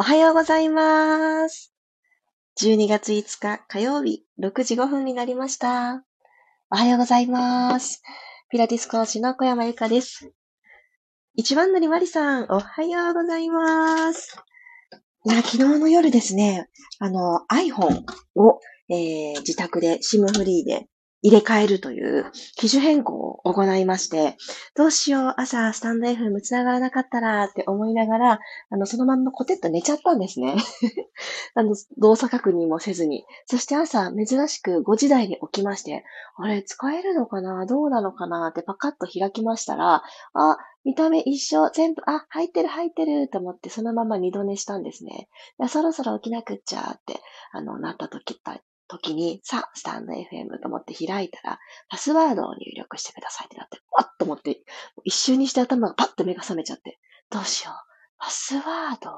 おはようございます。12月5日火曜日6時5分になりました。おはようございます。ピラティス講師の小山由かです。一番乗りまりさん、おはようございます。いや、昨日の夜ですね、あの、iPhone を、えー、自宅で SIM フリーで入れ替えるという機種変更を行いまして、どうしよう、朝スタンド FM 繋がらなかったらって思いながら、あの、そのまんまコテッと寝ちゃったんですね。あの、動作確認もせずに。そして朝、珍しく5時台に起きまして、あれ、使えるのかな？どうなのかなってパカッと開きましたら、あ、見た目一緒、全部、あ、入ってる入ってると思ってそのまま二度寝したんですね。そろそろ起きなくっちゃって、あの、なった時、時に、さあ、スタンド FM と思って開いたら、パスワードを入力してくださいってなって、わっと思って、一瞬にして頭がパッと目が覚めちゃって、どうしよう、パスワード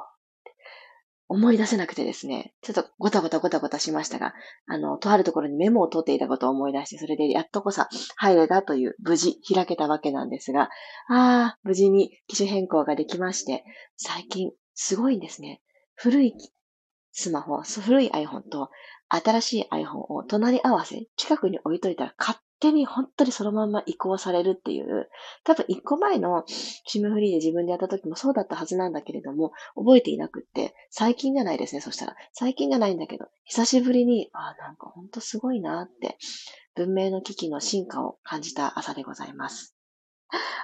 思い出せなくてですね、ちょっとごたごたごたごたしましたが、あの、とあるところにメモを取っていたことを思い出して、それでやっとこさ入れたという無事開けたわけなんですが、ああ、無事に機種変更ができまして、最近すごいんですね。古いスマホ、古い iPhone と新しい iPhone を隣り合わせ、近くに置いといたら勝手に本当にそのまま移行されるっていう、多分一個前の SIM フリーで自分でやった時もそうだったはずなんだけれども、覚えていなくって、最近じゃないですね、そしたら。最近じゃないんだけど、久しぶりに、ああなんか本当すごいなって、文明の危機の進化を感じた朝でございます。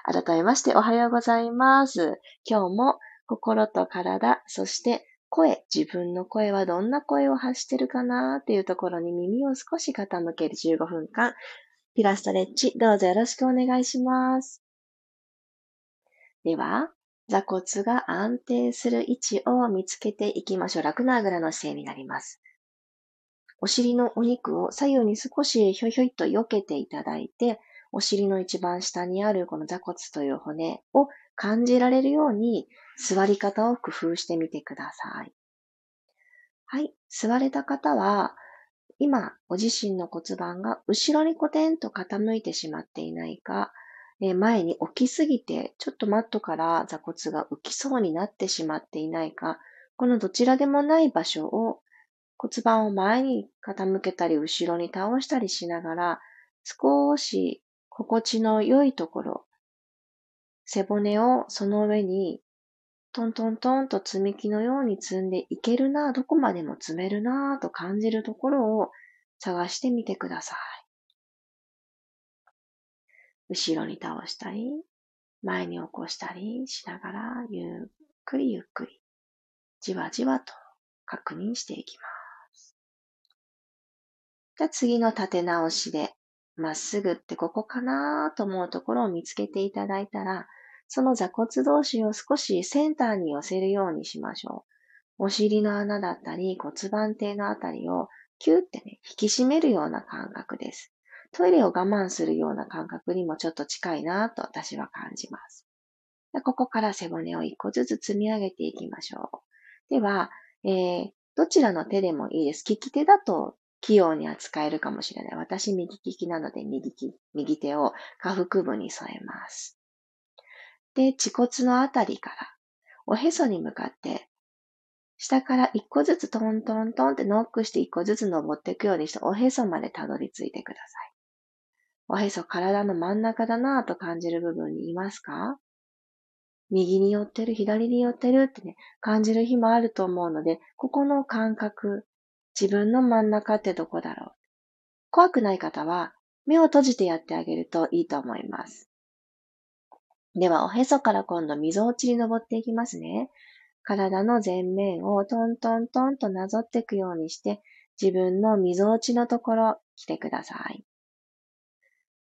改めましておはようございます。今日も心と体、そして声、自分の声はどんな声を発してるかなっていうところに耳を少し傾ける15分間、ピラストレッチ、どうぞよろしくお願いします。では、座骨が安定する位置を見つけていきましょう。楽なあぐらの姿勢になります。お尻のお肉を左右に少しひょいひょいと避けていただいて、お尻の一番下にあるこの座骨という骨を感じられるように座り方を工夫してみてください。はい。座れた方は、今、ご自身の骨盤が後ろにコテンと傾いてしまっていないか、前に起きすぎて、ちょっとマットから座骨が浮きそうになってしまっていないか、このどちらでもない場所を骨盤を前に傾けたり後ろに倒したりしながら、少し心地の良いところ、背骨をその上にトントントンと積み木のように積んでいけるな、どこまでも積めるなと感じるところを探してみてください。後ろに倒したり、前に起こしたりしながら、ゆっくりゆっくり、じわじわと確認していきます。じゃあ次の立て直しで、まっすぐってここかなと思うところを見つけていただいたら、その座骨同士を少しセンターに寄せるようにしましょう。お尻の穴だったり骨盤底のあたりをキューってね、引き締めるような感覚です。トイレを我慢するような感覚にもちょっと近いなと私は感じます。ここから背骨を一個ずつ積み上げていきましょう。では、えー、どちらの手でもいいです。利き手だと器用に扱えるかもしれない。私右利きなので右右手を下腹部に添えます。で、恥骨のあたりから、おへそに向かって、下から一個ずつトントントンってノックして一個ずつ登っていくようにして、おへそまでたどり着いてください。おへそ体の真ん中だなぁと感じる部分にいますか？右に寄ってる、左に寄ってるってね、感じる日もあると思うので、ここの感覚、自分の真ん中ってどこだろう？怖くない方は、目を閉じてやってあげるといいと思います。では、おへそから今度、溝落ちに登っていきますね。体の前面をトントントンとなぞっていくようにして、自分の溝落ちのところ来てください。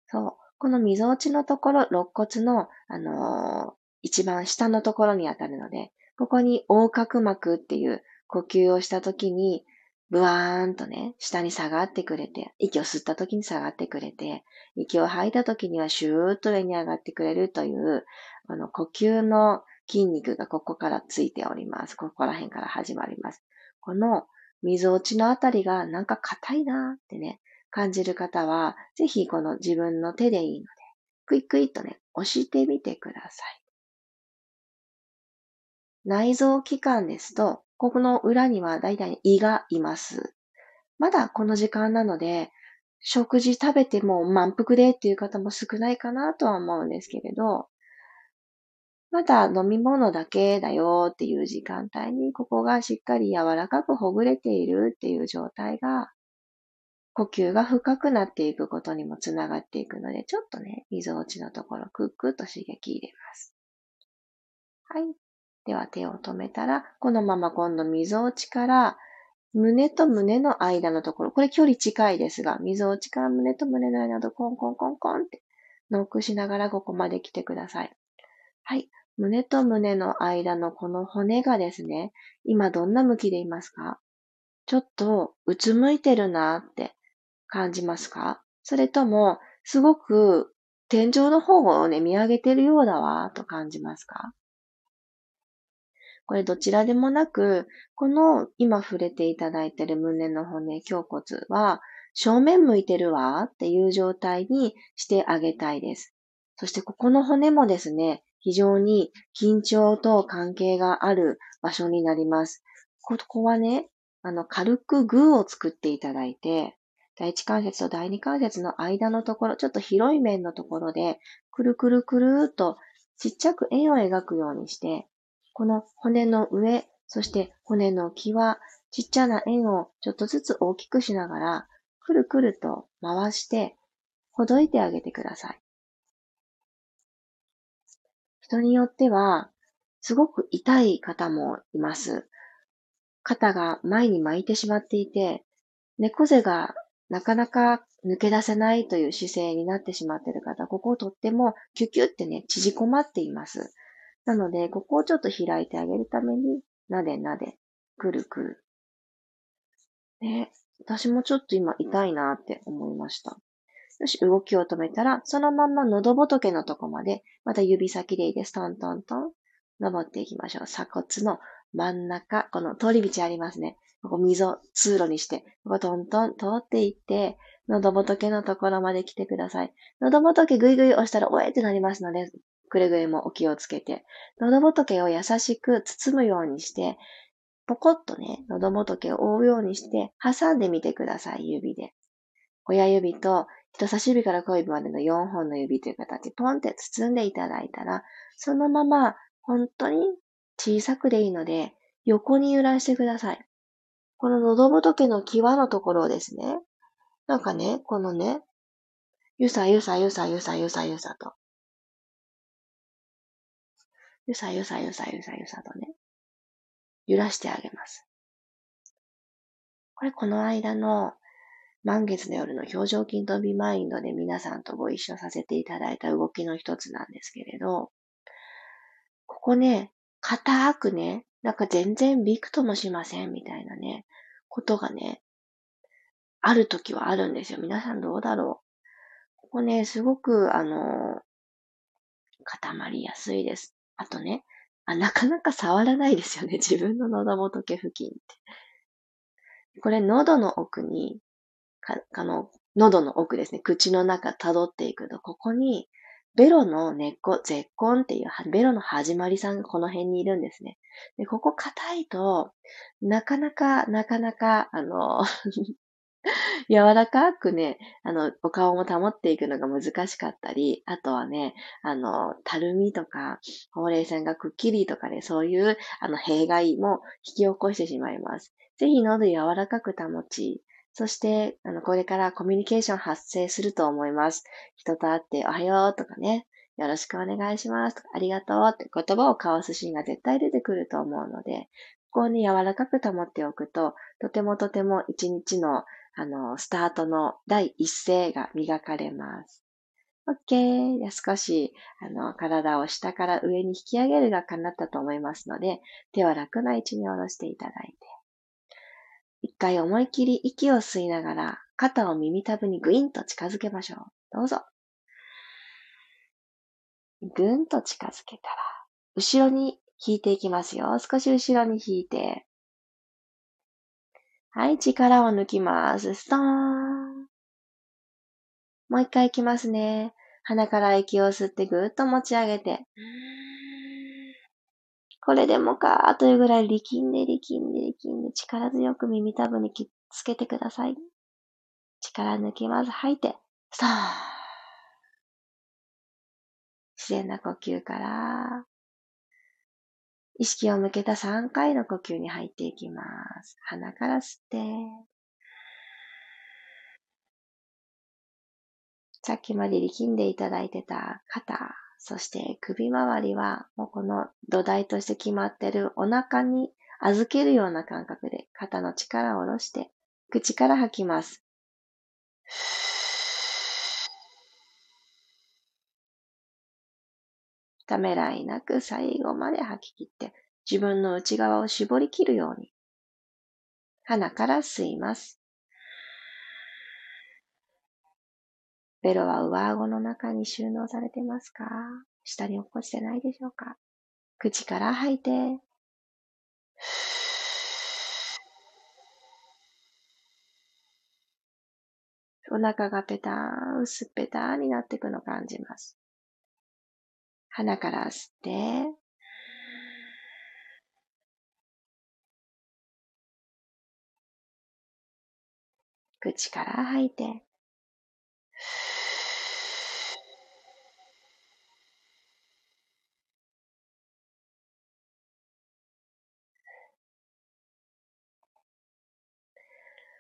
そう。この溝落ちのところ、肋骨の、あのー、一番下のところに当たるので、ここに横隔膜っていう呼吸をしたときに、ブワーンとね、下に下がってくれて、息を吸った時に下がってくれて、息を吐いた時にはシューッと上に上がってくれるという、あの、呼吸の筋肉がここからついております。ここら辺から始まります。この水落ちのあたりがなんか硬いなーってね、感じる方は、ぜひこの自分の手でいいので、クイクイとね、押してみてください。内臓器官ですと、ここの裏にはだいたい胃がいます。まだこの時間なので、食事食べても満腹でっていう方も少ないかなとは思うんですけれど、まだ飲み物だけだよっていう時間帯に、ここがしっかり柔らかくほぐれているっていう状態が、呼吸が深くなっていくことにもつながっていくので、ちょっとね、溝落ちのところ、クックッと刺激入れます。はい。では手を止めたら、このまま今度溝落ちから胸と胸の間のところ、これ距離近いですが、溝落ちから胸と胸の間のところコンコンコンコンってノックしながらここまで来てください。はい。胸と胸の間のこの骨がですね、今どんな向きでいますか？ちょっとうつむいてるなって感じますか？それとも、すごく天井の方をね、見上げてるようだわと感じますか？これどちらでもなく、この今触れていただいている胸の骨、胸骨は正面向いてるわっていう状態にしてあげたいです。そしてここの骨もですね、非常に緊張と関係がある場所になります。ここはね、あの、軽くグーを作っていただいて、第一関節と第二関節の間のところ、ちょっと広い面のところで、くるくるくるーっとちっちゃく円を描くようにして、この骨の上、そして骨の際、ちっちゃな円をちょっとずつ大きくしながら、くるくると回して、ほどいてあげてください。人によっては、すごく痛い方もいます。肩が前に巻いてしまっていて、猫背がなかなか抜け出せないという姿勢になってしまっている方、ここをとってもキュキュってね、縮こまっています。なので、ここをちょっと開いてあげるために、なでなで、くるくる。ね、私もちょっと今痛いなって思いました。よし、動きを止めたら、そのまんま喉仏のとこまで、また指先でいいです。トントントン。登っていきましょう。鎖骨の真ん中、この通り道ありますね。ここ溝、通路にして、ここトントン通っていって、喉仏のところまで来てください。喉仏ぐいぐい押したら、おえってなりますので、くれぐれもお気をつけて、喉仏を優しく包むようにして、ポコッとね、喉仏を覆うようにして、挟んでみてください、指で。親指と人差し指から小指までの4本の指という形、ポンって包んでいただいたら、そのまま本当に小さくでいいので、横に揺らしてください。この喉仏の際のところをですね、なんかね、このね、ゆさゆさゆさゆさゆさゆさと。ゆさゆさゆさゆさゆさとね、揺らしてあげます。これこの間の満月の夜の表情筋とビマインドで皆さんとご一緒させていただいた動きの一つなんですけれど、ここね、硬くね、なんか全然びくともしませんみたいなね、ことがね、ある時はあるんですよ。皆さんどうだろうここね、すごく、あの、固まりやすいです。あとね、あ、なかなか触らないですよね。自分の喉仏付近って。これ喉の奥にか、あの、喉の奥ですね、口の中辿っていくと、ここに、ベロの根っこ、絶根っていう、ベロの始まりさんがこの辺にいるんですね。で、ここ硬いと、なかなか、なかなか、あの 柔らかくね、あの、お顔も保っていくのが難しかったり、あとはね、あの、たるみとか、ほうれい線がくっきりとかね、そういう、あの、弊害も引き起こしてしまいます。ぜひ喉柔らかく保ち、そして、あの、これからコミュニケーション発生すると思います。人と会って、おはようとかね、よろしくお願いしますとか、ありがとうって言葉を交わすシーンが絶対出てくると思うので、ここをね、柔らかく保っておくと、とてもとても一日の、あの、スタートの第一声が磨かれます。OK。少し、あの、体を下から上に引き上げるが叶ったと思いますので、手は楽な位置に下ろしていただいて。一回思い切り息を吸いながら、肩を耳たぶにぐいんと近づけましょう。どうぞ。ぐんと近づけたら、後ろに引いていきますよ。少し後ろに引いて。はい、力を抜きます。ストーン。もう一回いきますね。鼻から息を吸ってぐーっと持ち上げて。これでもかーというぐらい力んで力んで力んで力強く耳たぶにきつけてください。力抜きます。吐いて、ストー自然な呼吸から、意識を向けた3回の呼吸に入っていきます。鼻から吸って、さっきまで力んでいただいてた肩、そして首周りは、もうこの土台として決まってるお腹に預けるような感覚で肩の力を下ろして、口から吐きます。ためらいなく最後まで吐き切って自分の内側を絞り切るように鼻から吸います。ベロは上顎の中に収納されてますか？下に落っこちてないでしょうか？口から吐いて、お腹がペターン、薄っぺたーになっていくのを感じます。鼻から吸って、口から吐いて、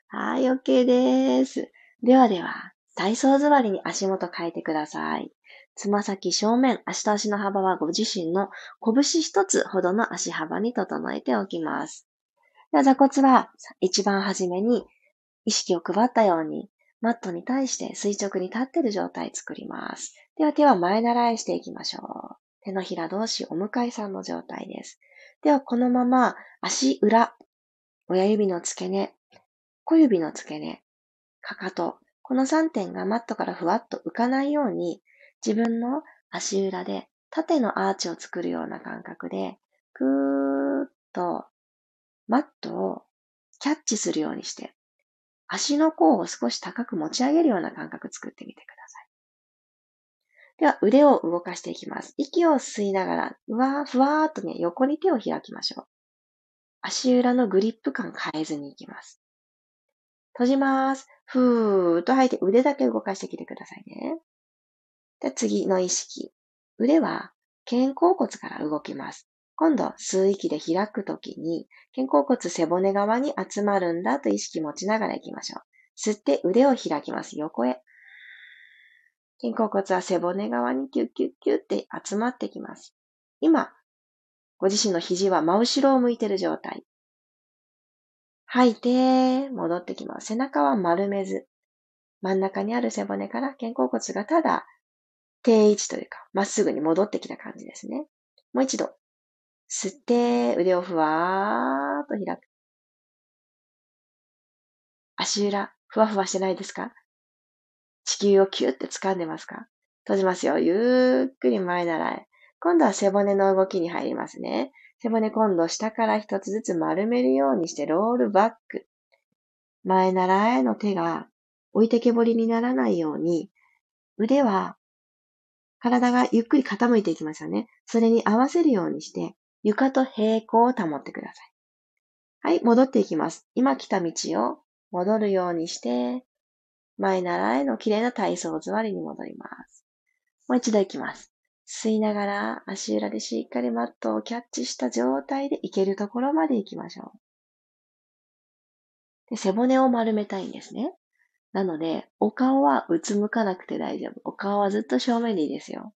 はい、OK です。ではでは、体操座りに足元変えてください。つま先正面、足と足の幅はご自身の拳一つほどの足幅に整えておきます。では座骨は一番初めに意識を配ったようにマットに対して垂直に立っている状態作ります。では手は前習いしていきましょう。手のひら同士お向かいさんの状態です。ではこのまま足裏、親指の付け根、小指の付け根、かかと、この3点がマットからふわっと浮かないように、自分の足裏で縦のアーチを作るような感覚で、ぐーっとマットをキャッチするようにして、足の甲を少し高く持ち上げるような感覚作ってみてください。では、腕を動かしていきます。息を吸いながら、うわー、ふわーっとね、横に手を開きましょう。足裏のグリップ感変えずにいきます。閉じます。ふーっと吐いて腕だけ動かしてきてくださいね。で、次の意識。腕は肩甲骨から動きます。今度、吸う息で開くときに、肩甲骨背骨側に集まるんだと意識持ちながら行きましょう。吸って腕を開きます。横へ。肩甲骨は背骨側にキュッキュッキュッって集まってきます。今、ご自身の肘は真後ろを向いている状態。吐いて、戻ってきます。背中は丸めず、真ん中にある背骨から肩甲骨がただ定位置というか、まっすぐに戻ってきた感じですね。もう一度、吸って、腕をふわーっと開く。足裏、ふわふわしてないですか？地球をキューって掴んでますか？閉じますよ。ゆっくり前習い。今度は背骨の動きに入りますね。背骨今度下から一つずつ丸めるようにしてロールバック。前習えの手が置いてけぼりにならないように、腕は体がゆっくり傾いていきますよね。それに合わせるようにして、床と平行を保ってください。はい、戻っていきます。今来た道を戻るようにして、前習えの綺麗な体操座りに戻ります。もう一度行きます。吸いながら足裏でしっかりマットをキャッチした状態で行けるところまで行きましょう。で背骨を丸めたいんですね。なので、お顔はうつむかなくて大丈夫。お顔はずっと正面でいいですよ。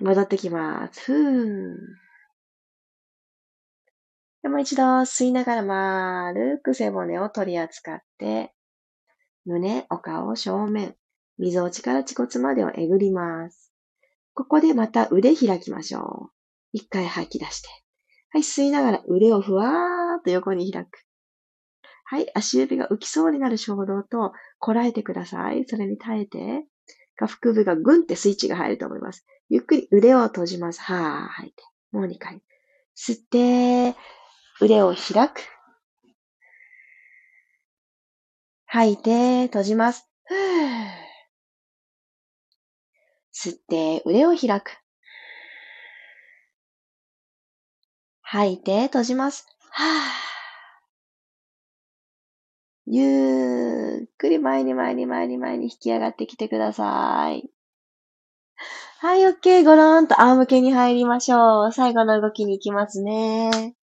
戻ってきます。ふー。でも一度吸いながら丸く背骨を取り扱って、胸、お顔、正面、みぞおちから恥骨までをえぐります。ここでまた腕開きましょう。一回吐き出して。はい、吸いながら腕をふわーっと横に開く。はい、足指が浮きそうになる衝動とこらえてください。それに耐えて、下腹部がぐんってスイッチが入ると思います。ゆっくり腕を閉じます。はー、吐いて。もう2回。吸って、腕を開く。吐いて、閉じます。ふー。吸って腕を開く。吐いて、閉じます。はぁ。ゆっくり前に前に前に前に引き上がってきてください。はい、OK。ごろーんと仰向けに入りましょう。最後の動きに行きますね。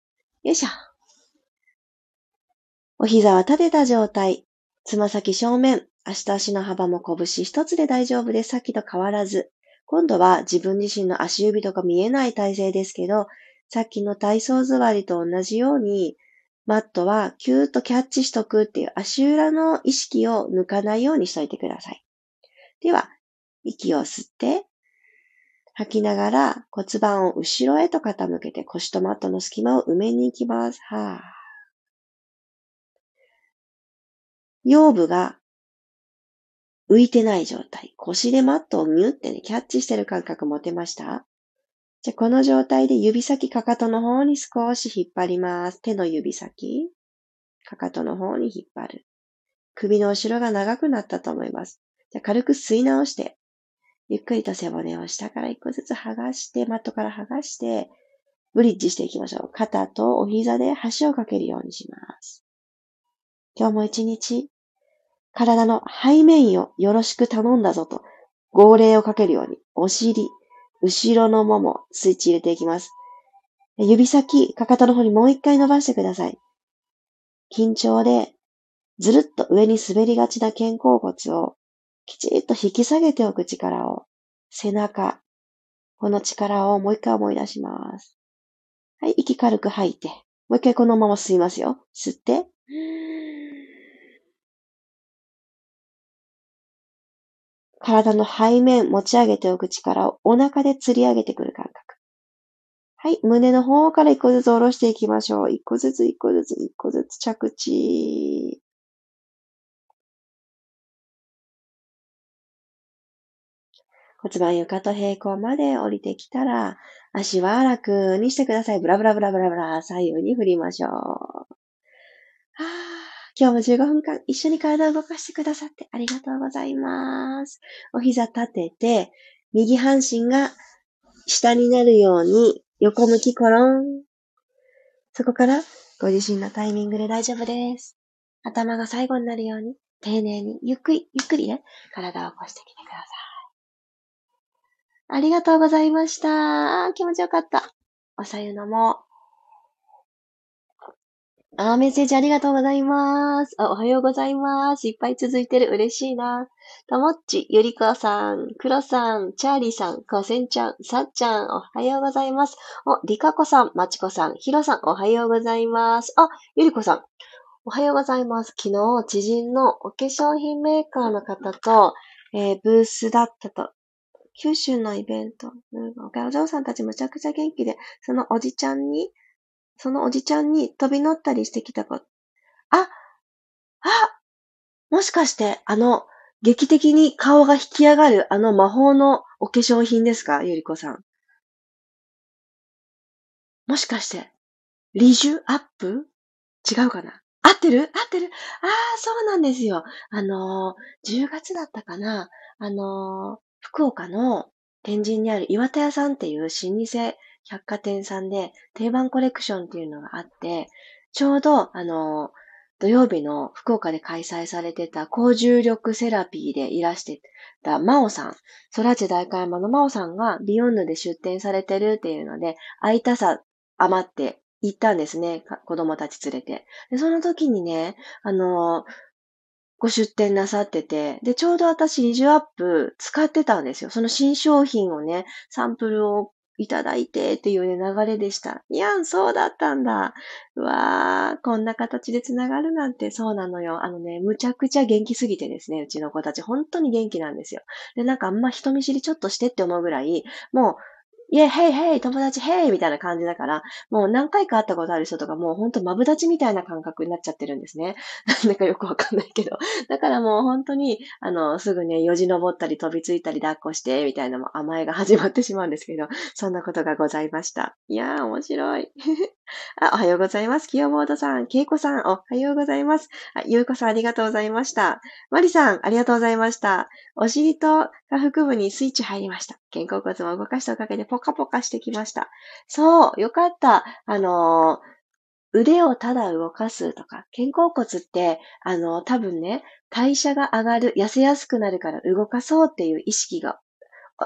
よいしょ。お膝は立てた状態。つま先正面。足と足の幅も拳一つで大丈夫です。さっきと変わらず。今度は自分自身の足指とか見えない体勢ですけど、さっきの体操座りと同じように、マットはキューッとキャッチしとくっていう足裏の意識を抜かないようにしといてください。では、息を吸って、吐きながら骨盤を後ろへと傾けて腰とマットの隙間を埋めに行きます。はぁ。腰部が浮いてない状態。腰でマットをミュってね、キャッチしてる感覚持てました？じゃこの状態で指先かかとの方に少し引っ張ります。手の指先。かかとの方に引っ張る。首の後ろが長くなったと思います。じゃ軽く吸い直して、ゆっくりと背骨を下から一個ずつ剥がして、マットから剥がして、ブリッジしていきましょう。肩とお膝で橋をかけるようにします。今日も一日、体の背面をよろしく頼んだぞと、号令をかけるように、お尻、後ろのもも、スイッチ入れていきます。指先、かかとの方にもう一回伸ばしてください。緊張で、ずるっと上に滑りがちな肩甲骨をきちっと引き下げておく力を、背中、この力をもう一回思い出します。はい、息軽く吐いて、もう一回このまま吸いますよ。吸って、体の背面持ち上げておく力をお腹で吊り上げてくる感覚。はい。胸の方から一個ずつ下ろしていきましょう。一個ずつ一個ずつ一個ずつ着地。骨盤床と平行まで降りてきたら、足は楽にしてください。ブラブラブラブラブラ、左右に振りましょう。はあ、今日も15分間一緒に体を動かしてくださってありがとうございます。お膝立てて、右半身が下になるように横向きコロン。そこからご自身のタイミングで大丈夫です。頭が最後になるように丁寧にゆっくり、ゆっくりね、体を起こしてきてください。ありがとうございました。気持ちよかった。おさゆ飲も。あ、メッセージありがとうございます。あ、おはようございます。いっぱい続いてる。嬉しいな。ともっち、ゆりこさん、くろさん、チャーリーさん、こせんちゃん、さっちゃん、おはようございます。お、りかこさん、まちこさん、ひろさん、おはようございます。あ、ゆりこさん、おはようございます。昨日、知人のお化粧品メーカーの方と、えー、ブースだったと九州のイベント。お嬢さんたちむちゃくちゃ元気で、そのおじちゃんに、そのおじちゃんに飛び乗ったりしてきたこと。ああもしかして、あの、劇的に顔が引き上がるあの魔法のお化粧品ですか？ゆりこさん。もしかして、リジュアップ？違うかな？合ってる？合ってる？ああ、そうなんですよ。あのー、10月だったかな？あのー、福岡の天神にある岩田屋さんっていう老舗百貨店さんで定番コレクションっていうのがあって、ちょうど、あの、土曜日の福岡で開催されてた高重力セラピーでいらしてた真央さん、空知大会山の真央さんがビヨンヌで出展されてるっていうので、会いたさ余って行ったんですね。子供たち連れて。で、その時にね、あの、ご出店なさってて、で、ちょうど私、リジュアップ使ってたんですよ。その新商品をね、サンプルをいただいてっていうね、流れでした。いやん、そうだったんだ。うわー、こんな形で繋がるなんて、そうなのよ。あのね、むちゃくちゃ元気すぎてですね、うちの子たち、本当に元気なんですよ。で、なんかあんま人見知りちょっとしてって思うぐらい、もう、イェイ、ヘイ、ヘイ、友達、ヘイみたいな感じだから、もう何回か会ったことある人とかもうほんとマブダチみたいな感覚になっちゃってるんですね。なんだかよくわかんないけど。だからもう本当に、あの、すぐね、よじ登ったり飛びついたり抱っこして、みたいなも甘えが始まってしまうんですけど、そんなことがございました。いやー、面白い。あ、おはようございます。キヨボードさん、ケイコさん、おはようございます。あ、ゆうこさん、ありがとうございました。マリさん、ありがとうございました。お尻と下腹部にスイッチ入りました。肩甲骨も動かしたおかげでポカポカしてきました。そう、よかった。あのー腕をただ動かすとか、肩甲骨って、あの、多分ね、代謝が上がる、痩せやすくなるから動かそうっていう意識が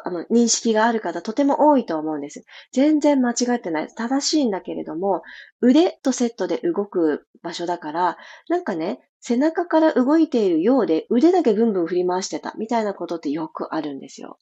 あの、認識がある方とても多いと思うんです。全然間違ってない。正しいんだけれども、腕とセットで動く場所だから、なんかね、背中から動いているようで腕だけブンブン振り回してたみたいなことってよくあるんですよ。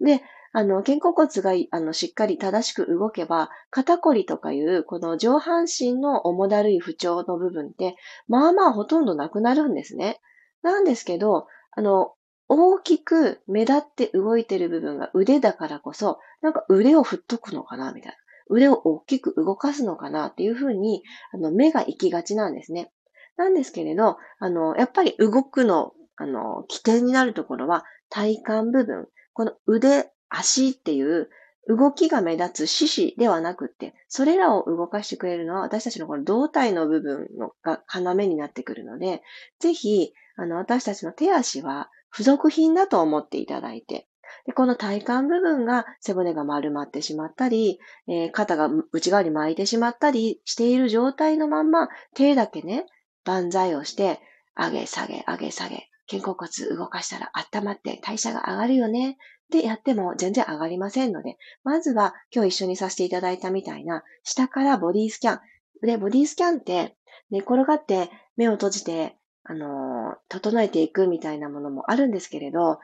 で、あの、肩甲骨が、あの、しっかり正しく動けば、肩こりとかいう、この上半身の重だるい不調の部分って、まあまあほとんどなくなるんですね。なんですけど、あの、大きく目立って動いてる部分が腕だからこそ、なんか腕を振っとくのかなみたいな。腕を大きく動かすのかなっていうふうに、あの、目が行きがちなんですね。なんですけれど、あの、やっぱり動くの、あの、起点になるところは体幹部分。この腕、足っていう動きが目立つ四肢ではなくって、それらを動かしてくれるのは私たちのこの胴体の部分のが要になってくるので、ぜひ、あの、私たちの手足は付属品だと思っていただいて、でこの体幹部分が背骨が丸まってしまったり、えー、肩が内側に巻いてしまったりしている状態のまんま、手だけね、万歳をして、上げ下げ上げ下げ、肩甲骨動かしたら温まって代謝が上がるよね。でやっても全然上がりませんので、まずは今日一緒にさせていただいたみたいな、下からボディスキャン。で、ボディスキャンって寝転がって目を閉じてあの、整えていくみたいなものもあるんですけれど、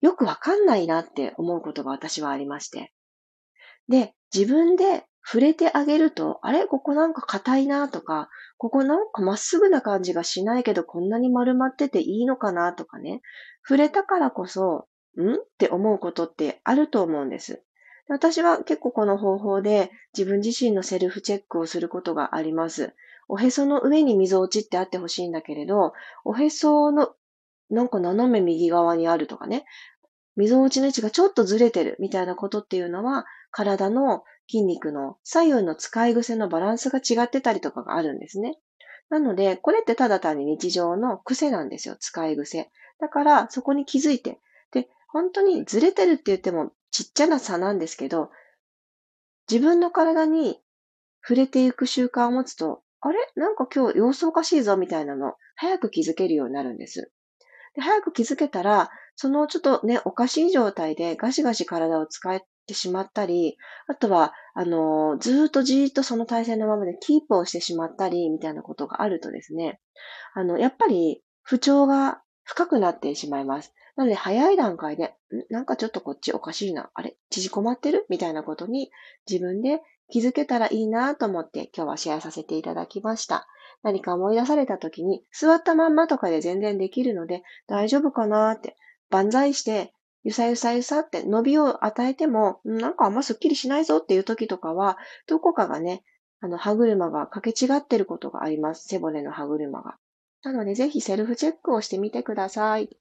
よくわかんないなって思うことが私はありまして。で、自分で触れてあげると、あれ？ここなんか硬いなとか、ここなんかまっすぐな感じがしないけど、こんなに丸まってていいのかなとかね。触れたからこそ、ん？って思うことってあると思うんです。私は結構この方法で自分自身のセルフチェックをすることがあります。おへその上に溝落ちってあってほしいんだけれど、おへそのなんか斜め右側にあるとかね、溝落ちの位置がちょっとずれてるみたいなことっていうのは、体の筋肉の左右の使い癖のバランスが違ってたりとかがあるんですね。なので、これってただ単に日常の癖なんですよ、使い癖。だから、そこに気づいて。で、本当にずれてるって言ってもちっちゃな差なんですけど、自分の体に触れていく習慣を持つと、あれ？なんか今日様子おかしいぞみたいなの、早く気づけるようになるんです。で早く気づけたら、そのちょっとね、おかしい状態でガシガシ体を使ってしまったり、あとは、あの、ずっとじーっとその体勢のままでキープをしてしまったり、みたいなことがあるとですね、あの、やっぱり不調が深くなってしまいます。なので、早い段階で、なんかちょっとこっちおかしいな、あれ？縮こまってる？みたいなことに自分で気づけたらいいなと思って今日はシェアさせていただきました。何か思い出された時に座ったまんまとかで全然できるので大丈夫かなって、万歳して、ゆさゆさゆさって伸びを与えても、なんかあんますっきりしないぞっていう時とかは、どこかがね、あの、歯車がかけ違ってることがあります。背骨の歯車が。なので、ぜひセルフチェックをしてみてください。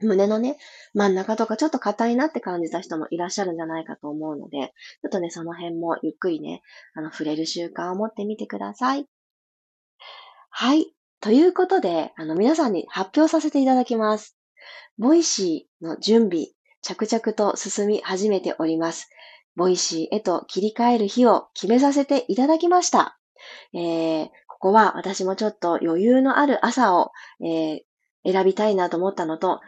胸のね、真ん中とかちょっと硬いなって感じた人もいらっしゃるんじゃないかと思うので、ちょっとね、その辺もゆっくりね、あの、触れる習慣を持ってみてください。はい。ということで、あの、皆さんに発表させていただきます。 Voicy の準備、着々と進み始めております。Voicy へと切り替える日を決めさせていただきました。えー、ここは私もちょっと余裕のある朝を、えー、選びたいなと思ったのと、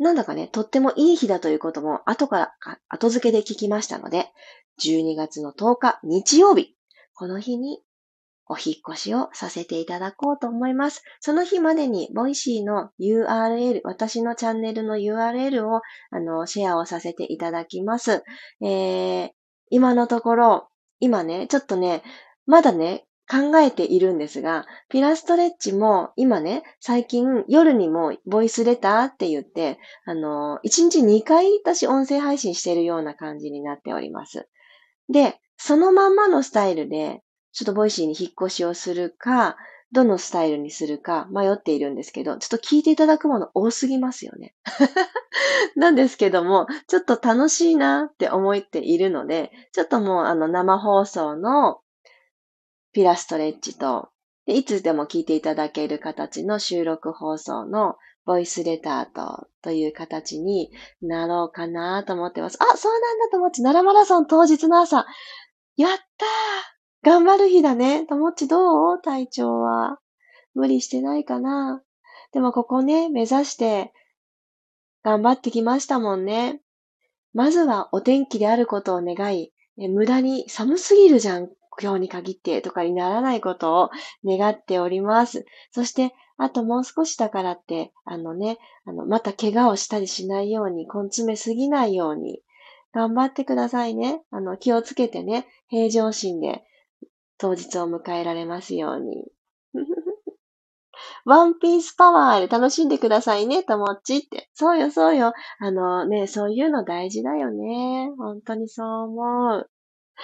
なんだかね、とってもいい日だということも後から、後付けで聞きましたので、12月の10日日曜日、この日にお引越しをさせていただこうと思います。その日までに、 Voicy の URL、私のチャンネルの URL を、あの、シェアをさせていただきます。えー、今のところ、今ね、ちょっとね、まだね、考えているんですが、ピラストレッチも今ね、最近夜にもボイスレターって言って、あの、1日2回私音声配信しているような感じになっております。で、そのまんまのスタイルで、ちょっと Voicy に引っ越しをするか、どのスタイルにするか迷っているんですけど、ちょっと聞いていただくもの多すぎますよね。なんですけども、ちょっと楽しいなって思っているので、ちょっともうあの生放送のピラストレッチと、いつでも聞いていただける形の収録放送のボイスレターと、という形になろうかなと思ってます。あ、そうなんだと思って、奈良マラソン当日の朝。やったー頑張る日だね。ともっちどう？体調は。無理してないかなでもここね、目指して頑張ってきましたもんね。まずはお天気であることを願い、無駄に寒すぎるじゃん、今日に限ってとかにならないことを願っております。そして、あともう少しだからって、あのね、あの、また怪我をしたりしないように、根詰めすぎないように、頑張ってくださいね。あの、気をつけてね、平常心で当日を迎えられますように。ワンピースパワーで楽しんでくださいね、ともっちって。そうよ、そうよ。あのね、そういうの大事だよね。本当にそう思う。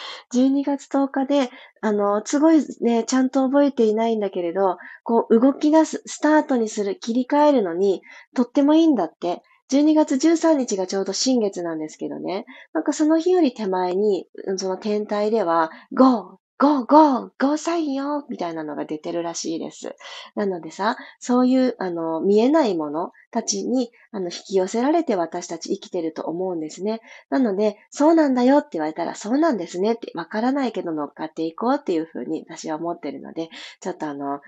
12月10日で、あの、すごいね、ちゃんと覚えていないんだけれど、こう、動き出す、スタートにする、切り替えるのに、とってもいいんだって。12月13日がちょうど新月なんですけどね。なんかその日より手前に、その天体では、GO! ゴーゴーゴーサインよみたいなのが出てるらしいです。なのでさ、そういう、あの、見えないものたちに、あの、引き寄せられて私たち生きてると思うんですね。なので、そうなんだよって言われたら、そうなんですねって、わからないけど乗っかっていこうっていうふうに私は思ってるので、ちょっとあの、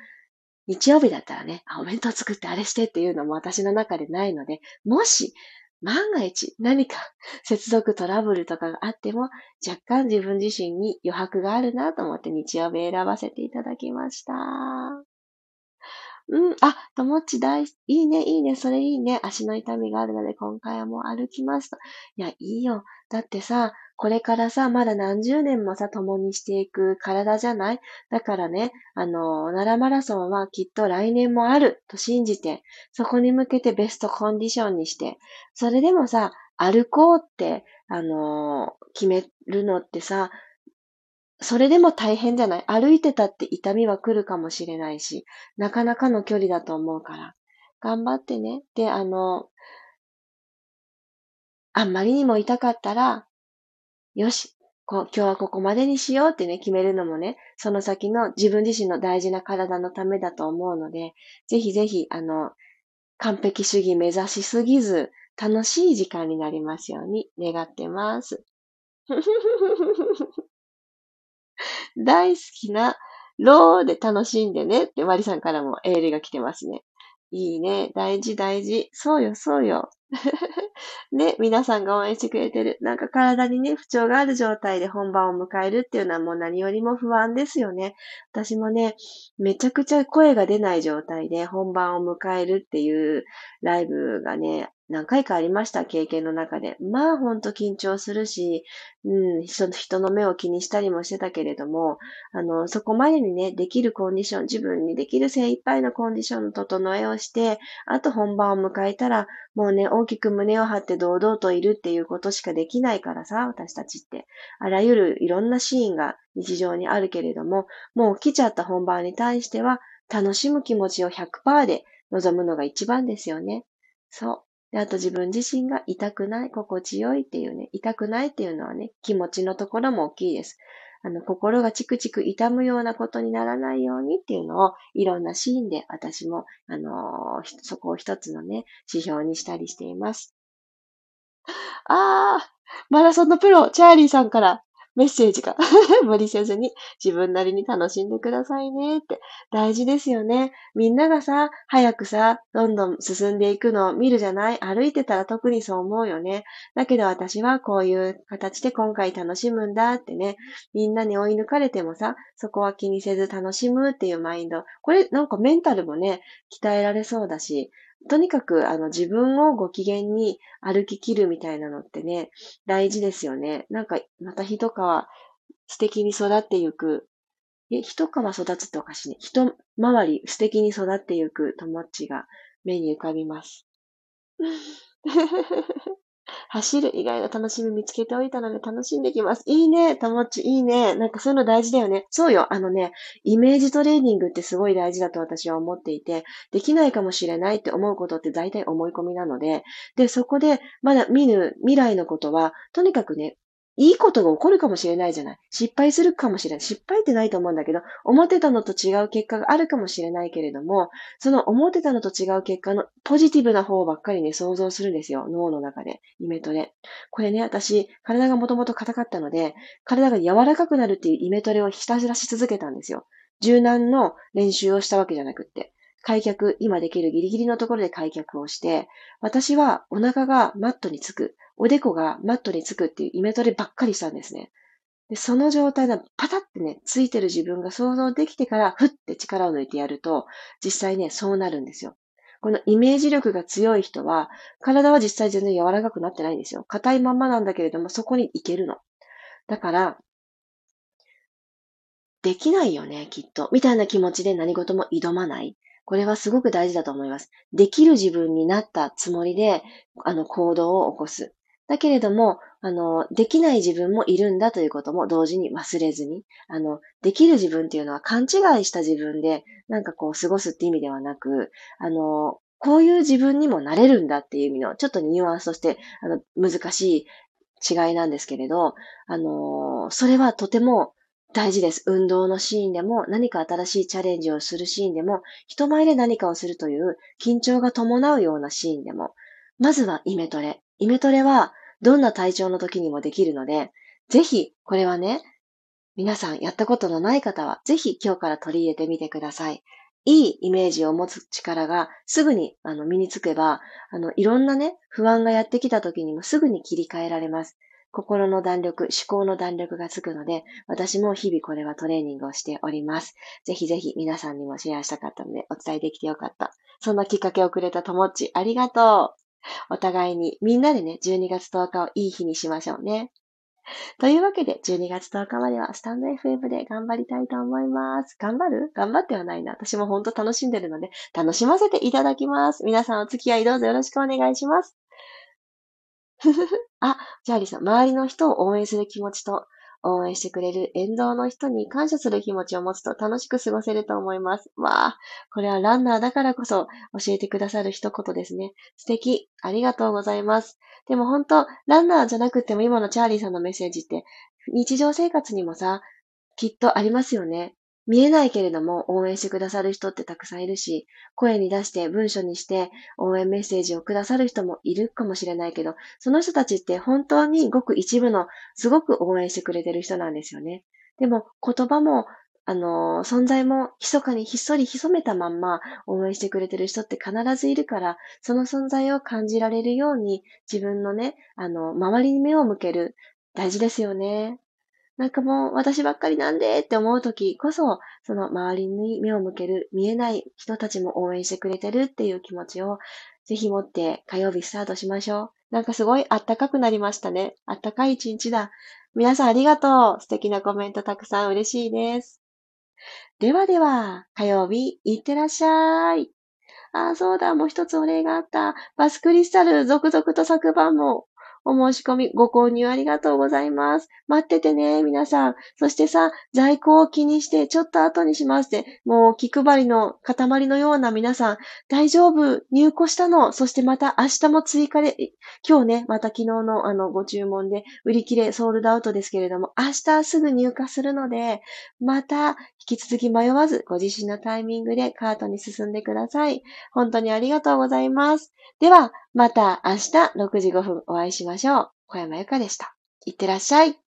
日曜日だったらね、あ、お弁当作ってあれしてっていうのも私の中でないので、もし、万が一何か接続トラブルとかがあっても若干自分自身に余白があるなと思って日曜日選ばせていただきました。うん、あ、ともっち大、いいね、いいね、それいいね。足の痛みがあるので今回はもう歩きますと。いや、いいよ。だってさ、これからさ、まだ何十年もさ、共にしていく体じゃない？だからね、あの、奈良マラソンはきっと来年もあると信じて、そこに向けてベストコンディションにして、それでもさ、歩こうって、あの、決めるのってさ、それでも大変じゃない？歩いてたって痛みは来るかもしれないし、なかなかの距離だと思うから。頑張ってね。で、あの、あんまりにも痛かったら、よし、こ今日はここまでにしようってね、決めるのもね、その先の自分自身の大事な体のためだと思うので、ぜひぜひ、あの、完璧主義目指しすぎず、楽しい時間になりますように願ってます。大好きなローで楽しんでねってマリさんからもエールが来てますね。いいね。大事大事。そうよ、そうよ。で、皆さんが応援してくれてる。なんか体にね、不調がある状態で本番を迎えるっていうのはもう何よりも不安ですよね。私もね、めちゃくちゃ声が出ない状態で本番を迎えるっていうライブがね、何回かありました、経験の中で。まあ、ほんと緊張するし、うん、人の目を気にしたりもしてたけれども、あの、そこまでにね、できるコンディション、自分にできる精一杯のコンディションの整えをして、あと本番を迎えたら、もうね、大きく胸を張って堂々といるっていうことしかできないからさ、私たちって。あらゆるいろんなシーンが日常にあるけれども、もう来ちゃった本番に対しては、楽しむ気持ちを100%で臨むのが一番ですよね。そう。で、あと自分自身が痛くない、心地よいっていうね、痛くないっていうのはね、気持ちのところも大きいです。あの、心がチクチク痛むようなことにならないようにっていうのを、いろんなシーンで私も、あのー、そこを一つのね、指標にしたりしています。あー、マラソンのプロ、チャーリーさんからメッセージが 無理せずに自分なりに楽しんでくださいねって大事ですよね。みんながさ、早くさ、どんどん進んでいくのを見るじゃない？歩いてたら特にそう思うよね。だけど私はこういう形で今回楽しむんだってね。みんなに追い抜かれてもさ、そこは気にせず楽しむっていうマインド。これなんかメンタルもね、鍛えられそうだし、とにかく、あの、自分をご機嫌に歩き切るみたいなのってね、大事ですよね。なんか、また一皮素敵に育ってゆく。え、一皮育つっておかしいね。一回り素敵に育ってゆく友達が目に浮かびます。走る以外の楽しみ見つけておいたので楽しんできます。いいね、ともっち、いいね。なんかそういうの大事だよね。そうよ。あのね、イメージトレーニングってすごい大事だと私は思っていて、できないかもしれないって思うことって大体思い込みなので、で、そこでまだ見ぬ未来のことは、とにかくね、いいことが起こるかもしれないじゃない。失敗するかもしれない。失敗ってないと思うんだけど、思ってたのと違う結果があるかもしれないけれども、その思ってたのと違う結果のポジティブな方ばっかりね、想像するんですよ。脳の中で。イメトレ。これね、私、体がもともと硬かったので、体が柔らかくなるっていうイメトレをひたすらし続けたんですよ。柔軟の練習をしたわけじゃなくって。開脚、今できるギリギリのところで開脚をして、私はお腹がマットにつく。おでこがマットにつくっていうイメトレばっかりしたんですね。で、その状態がパタってね、ついてる自分が想像できてから、ふって力を抜いてやると、実際ね、そうなるんですよ。このイメージ力が強い人は、体は実際全然柔らかくなってないんですよ。硬いまんまなんだけれども、そこに行けるの。だから、できないよね、きっと。みたいな気持ちで何事も挑まない。これはすごく大事だと思います。できる自分になったつもりで、あの、行動を起こす。だけれども、あの、できない自分もいるんだということも同時に忘れずに、あの、できる自分っていうのは勘違いした自分で、なんかこう、過ごすって意味ではなく、あの、こういう自分にもなれるんだっていう意味の、ちょっとニュアンスとして、あの、難しい違いなんですけれど、あの、それはとても大事です。運動のシーンでも、何か新しいチャレンジをするシーンでも、人前で何かをするという緊張が伴うようなシーンでも、まずはイメトレ。イメトレはどんな体調の時にもできるので、ぜひ、これはね、皆さんやったことのない方は、ぜひ今日から取り入れてみてください。いいイメージを持つ力がすぐにあの身につけば、あの、いろんなね、不安がやってきた時にもすぐに切り替えられます。心の弾力、思考の弾力がつくので、私も日々これはトレーニングをしております。ぜひぜひ皆さんにもシェアしたかったので、お伝えできてよかった。そんなきっかけをくれたともっち、ありがとう。お互いにみんなでね、12月10日をいい日にしましょうね。というわけで、12月10日まではスタンド FM で頑張りたいと思います。頑張る？頑張ってはないな。私も本当楽しんでるので、楽しませていただきます。皆さんお付き合いどうぞよろしくお願いします。ふふあ、ジャーリーさん、周りの人を応援する気持ちと、応援してくれる沿道の人に感謝する気持ちを持つと楽しく過ごせると思います。わあ、これはランナーだからこそ教えてくださる一言ですね。素敵。ありがとうございます。でも本当、ランナーじゃなくても今のチャーリーさんのメッセージって日常生活にもさ、きっとありますよね。見えないけれども応援してくださる人ってたくさんいるし、声に出して文章にして応援メッセージをくださる人もいるかもしれないけど、その人たちって本当にごく一部のすごく応援してくれてる人なんですよね。でも言葉もあの、存在も密かにひっそり潜めたまんま応援してくれてる人って必ずいるから、その存在を感じられるように自分のね、あの、周りに目を向ける。大事ですよね。なんかもう私ばっかりなんでって思うときこそ、その周りに目を向ける、見えない人たちも応援してくれてるっていう気持ちをぜひ持って火曜日スタートしましょう。なんかすごいあったかくなりましたね。あったかい一日だ。皆さんありがとう。素敵なコメントたくさん嬉しいです。ではでは、火曜日、いってらっしゃい。あ、そうだ、もう一つお礼があった。バスクリスタル、続々と昨晩もお申し込み、ご購入ありがとうございます。待っててね、皆さん。そしてさ、在庫を気にして、ちょっと後にしますって、もう気配りの塊のような皆さん、大丈夫、入庫したの？そしてまた明日も追加で、今日ね、また昨日のあの、ご注文で、売り切れ、ソールドアウトですけれども、明日すぐ入荷するので、また、引き続き迷わず、ご自身のタイミングでカートに進んでください。本当にありがとうございます。では、また明日6時5分お会いしましょう。小山由かでした。いってらっしゃい。